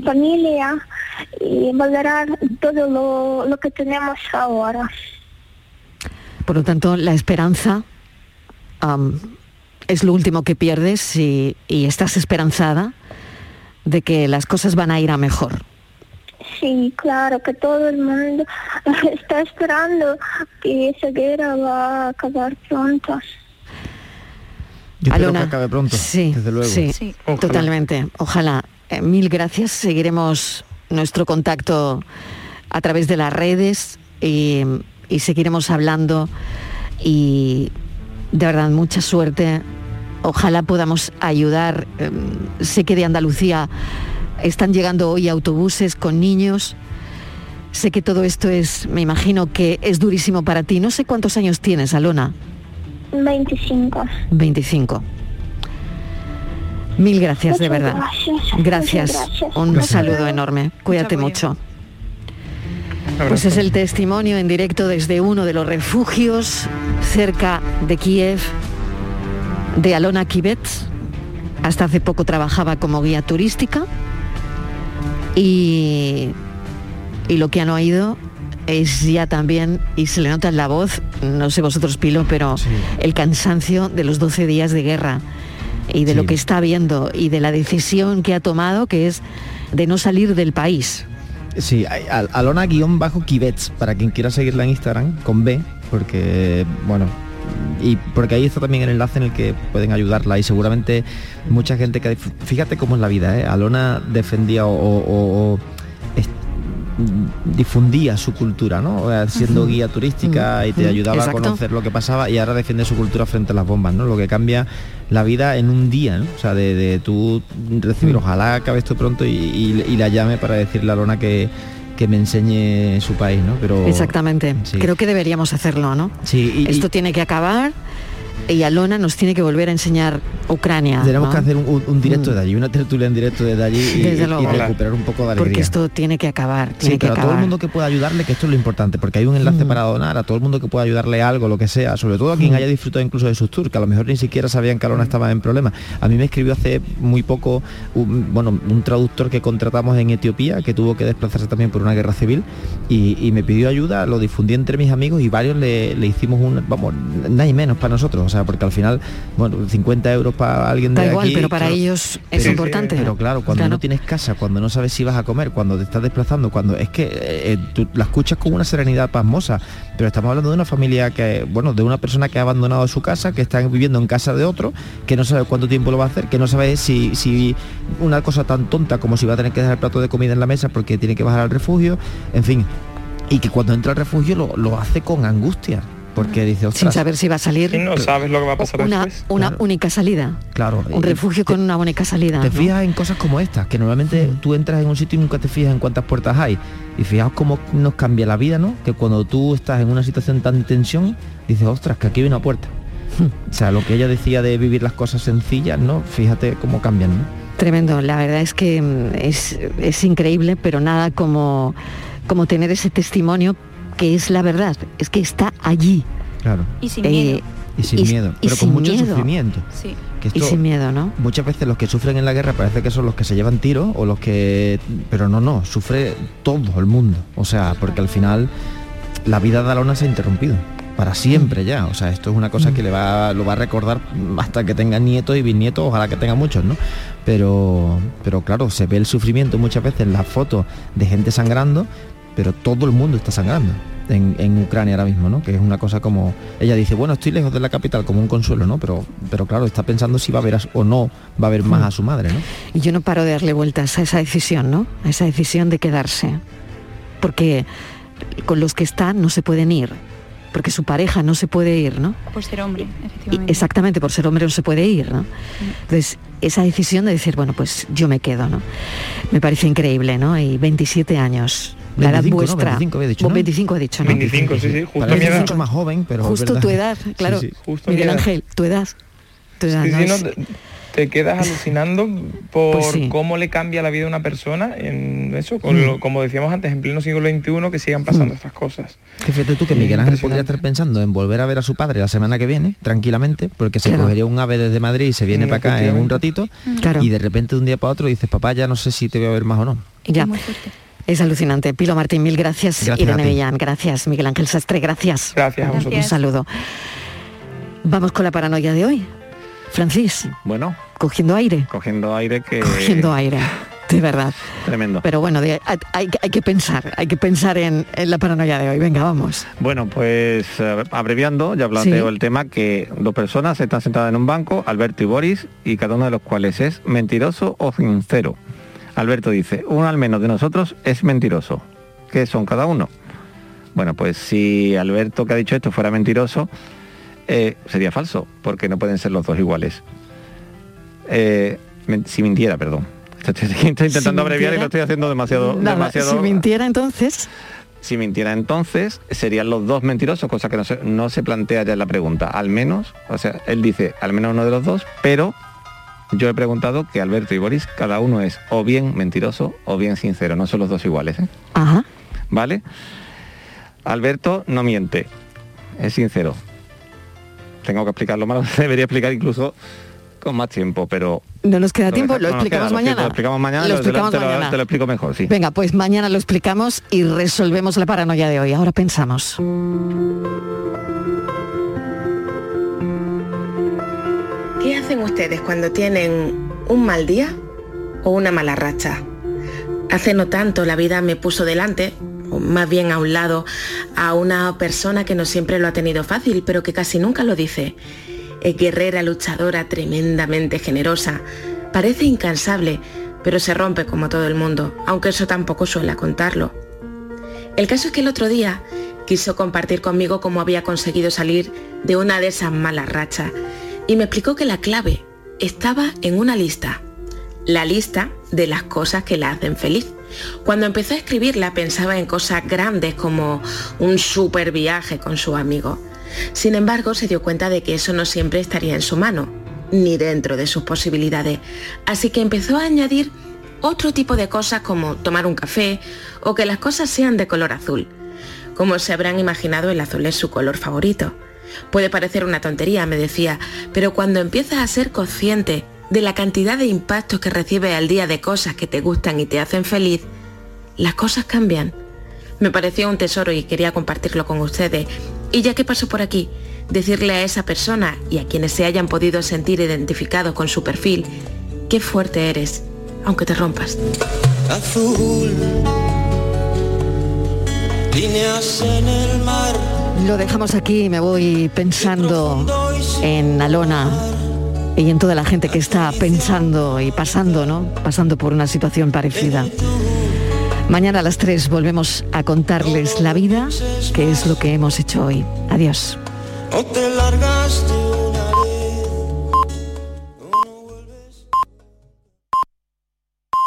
familia y valorar todo lo, lo que tenemos ahora. Por lo tanto, la esperanza es lo último que pierdes y, y estás esperanzada de que las cosas van a ir a mejor. Sí, claro, que todo el mundo está esperando que esa guerra va a acabar pronto. Yo Alona, que acabe pronto, sí, desde luego. Sí, totalmente. Ojalá. Eh, mil gracias. Seguiremos nuestro contacto a través de las redes y, y seguiremos hablando y de verdad mucha suerte. Ojalá podamos ayudar. Eh, sé que de Andalucía están llegando hoy autobuses con niños. Sé que todo esto es, me imagino que es durísimo para ti. No sé cuántos años tienes, Alona. 25. 25. Mil gracias, de verdad. gracias. Gracias. Muchas gracias. Un Gracias. saludo enorme. Cuídate mucho. Pues es el testimonio en directo desde uno de los refugios cerca de Kiev de Alona Kivets. Hasta hace poco trabajaba como guía turística y, y lo que han oído es ya también, y se le nota en la voz, no sé vosotros Pilo, pero el cansancio de los 12 días de guerra y de lo que está viendo y de la decisión que ha tomado, que es de no salir del país. Sí, hay- al- Alona-Kivets, para quien quiera seguirla en Instagram, con B, porque, bueno, y porque ahí está también el enlace en el que pueden ayudarla y seguramente mucha gente que... Fíjate cómo es la vida, ¿eh? Alona defendía o, o- o difundía su cultura, ¿no? Sea, Siendo guía turística y te ayudaba exacto. a conocer lo que pasaba y ahora defiende su cultura frente a las bombas, ¿no? Lo que cambia la vida en un día, ¿no? O sea, de, de tú recibir, ojalá acabe esto pronto y, y- y la llame para decirle a Lona que, que me enseñe su país, ¿no? Pero Exactamente. sí. Creo que deberíamos hacerlo, ¿no? Sí, y- Esto tiene que acabar y Alona nos tiene que volver a enseñar Ucrania. Tenemos ¿no? que hacer un, directo Mm. de allí, una tertulia en directo desde allí y, recuperar un poco de alegría. Porque esto tiene que acabar, tiene Sí, que pero a todo el mundo que pueda ayudarle, que esto es lo importante, porque hay un enlace Mm. para donar, a todo el mundo que pueda ayudarle algo, lo que sea, sobre todo a quien Mm. haya disfrutado incluso de sus tours, que a lo mejor ni siquiera sabían que Alona estaba en problemas. A mí me escribió hace muy poco un, bueno, un traductor que contratamos en Etiopía, que tuvo que desplazarse también por una guerra civil, y, y me pidió ayuda, lo difundí entre mis amigos y varios le, le hicimos un, vamos, nada y menos para nosotros, o sea, porque al final, bueno, 50 euros para alguien de Da igual, aquí, pero para claro, ellos es pero- importante. Pero claro, cuando Claro. no tienes casa, cuando no sabes si vas a comer, cuando te estás desplazando, cuando es que eh, eh, tú la escuchas con una serenidad pasmosa, pero estamos hablando de una familia que, bueno, de una persona que ha abandonado su casa, que está viviendo en casa de otro, que no sabe cuánto tiempo lo va a hacer, que no sabe si, si una cosa tan tonta como si va a tener que dejar el plato de comida en la mesa porque tiene que bajar al refugio, en fin, y que cuando entra al refugio lo, lo hace con angustia, porque dice, Sin saber si va a salir. Y no sabes lo que va a pasar una, después. una única salida. claro, Un refugio con una única salida. Te ¿no? fijas en cosas como estas, que normalmente tú entras en un sitio y nunca te fijas en cuántas puertas hay. Y fijaos cómo nos cambia la vida, ¿no? Que cuando tú estás en una situación tan de tensión, dices, ostras, que aquí hay una puerta. O sea, lo que ella decía de vivir las cosas sencillas, ¿no? Fíjate cómo cambian, ¿no? Tremendo, la verdad es que mm, es, es increíble, pero nada como, como tener ese testimonio que es la verdad, es que está allí. Claro. Y sin Eh, miedo. Y sin y- miedo, y pero con mucho miedo. sufrimiento. Sí. Que Y esto- sin miedo, ¿no? Muchas veces los que sufren en la guerra parece que son los que se llevan tiros o los que... Pero no, no, sufre todo el mundo. O sea, porque al final la vida de Alona se ha interrumpido. Para siempre ya. O sea, esto es una cosa que le va, lo va a recordar hasta que tenga nietos y bisnietos, ojalá que tenga muchos, ¿no? Pero, pero claro, se ve el sufrimiento muchas veces en las fotos de gente sangrando, pero todo el mundo está sangrando en, en Ucrania ahora mismo, ¿no? Que es una cosa como... Ella dice, bueno, estoy lejos de la capital como un consuelo, ¿no? Pero, pero claro, está pensando si va a ver a o no va a ver más a su madre, ¿no? Y yo no paro de darle vueltas a esa decisión, ¿no? A esa decisión de quedarse. Porque con los que están no se pueden ir. Porque su pareja no se puede ir, ¿no? Por ser hombre, Y efectivamente. exactamente, por ser hombre no se puede ir, ¿no? Entonces, esa decisión de decir, bueno, pues yo me quedo, ¿no? Me parece increíble, ¿no? Y 27 años, la edad 25, ¿no? vuestra. 25 había dicho, Vos ¿no? 25 ha dicho, ¿no? 25, sí, sí, justo Parece mi edad. mucho más joven, pero Justo tu edad, claro. sí. Justo mi Miguel edad. Ángel, tu edad. Tu edad, Sí, ¿no? sí, no, Es- te, te quedas alucinando por Pues sí. cómo le cambia la vida a una persona en eso, con Mm. lo- como decíamos antes, en pleno siglo XXI que sigan pasando estas cosas. Que fíjate tú que Miguel Ángel podría estar pensando en volver a ver a su padre la semana que viene, tranquilamente, porque se Claro. cogería un ave desde Madrid y se viene Mm, para acá en un ratito, Claro. y de repente de un día para otro dices, papá, ya no sé si te voy a ver más o no. Ya. Es alucinante. Pilo Martín, mil gracias. Gracias Irene. Villán, gracias. Miguel Ángel Sastre, gracias. Gracias a vosotros. Un saludo. Vamos con la paranoia de hoy. Francis, Bueno, cogiendo aire, cogiendo aire que... cogiendo aire, de verdad. Tremendo. Pero bueno, de- hay, hay- hay que pensar, hay que pensar en, en la paranoia de hoy. Venga, vamos. Bueno, pues abreviando, ya planteo Sí. el tema que dos personas están sentadas en un banco, Alberto y Boris, y cada uno de los cuales es mentiroso o sincero. Alberto dice, uno al menos de nosotros es mentiroso. ¿Qué son cada uno? Bueno, pues si Alberto que ha dicho esto fuera mentiroso, eh, sería falso, porque no pueden ser los dos iguales. Eh, si mintiera, perdón. Estoy, estoy intentando Si abreviar y lo estoy haciendo demasiado... Nada, demasiado si mintiera entonces, si mintiera entonces, serían los dos mentirosos, cosa que no se, no se plantea ya en la pregunta. Al menos, o sea, él dice al menos uno de los dos, pero yo he preguntado que Alberto y Boris, cada uno es o bien mentiroso o bien sincero, no son los dos iguales, ¿eh? ajá, ¿Vale? Alberto no miente, es sincero. Tengo que explicarlo más, debería explicar incluso con más tiempo, pero... no nos queda tiempo, lo explicamos mañana. Lo explicamos mañana, Lo te lo explico mejor, sí. Venga, pues mañana lo explicamos y resolvemos la paranoia de hoy. Ahora pensamos. Hacen ustedes cuando tienen un mal día o una mala racha? Hace no tanto la vida me puso delante, o más bien a un lado, a una persona que no siempre lo ha tenido fácil, pero que casi nunca lo dice. Es guerrera, luchadora, tremendamente generosa. Parece incansable, pero se rompe como todo el mundo, aunque eso tampoco suele contarlo. El caso es que el otro día quiso compartir conmigo cómo había conseguido salir de una de esas malas rachas y me explicó que la clave estaba en una lista. La lista de las cosas que la hacen feliz. Cuando empezó a escribirla pensaba en cosas grandes como un super viaje con su amigo. Sin embargo, se dio cuenta de que eso no siempre estaría en su mano. ni dentro de sus posibilidades. Así que empezó a añadir otro tipo de cosas como tomar un café o que las cosas sean de color azul. Como se habrán imaginado, el azul es su color favorito. Puede parecer una tontería, me decía, pero cuando empiezas a ser consciente de la cantidad de impactos que recibes al día de cosas que te gustan y te hacen feliz, las cosas cambian. Me pareció un tesoro y quería compartirlo con ustedes. Y ya que paso por aquí, decirle a esa persona y a quienes se hayan podido sentir identificados con su perfil, qué fuerte eres, aunque te rompas. Azul. Lo dejamos aquí me voy pensando en Alona y en toda la gente que está pensando y pasando, ¿no? Pasando por una situación parecida. Mañana a las 3 volvemos a contarles la vida, que es lo que hemos hecho hoy. Adiós.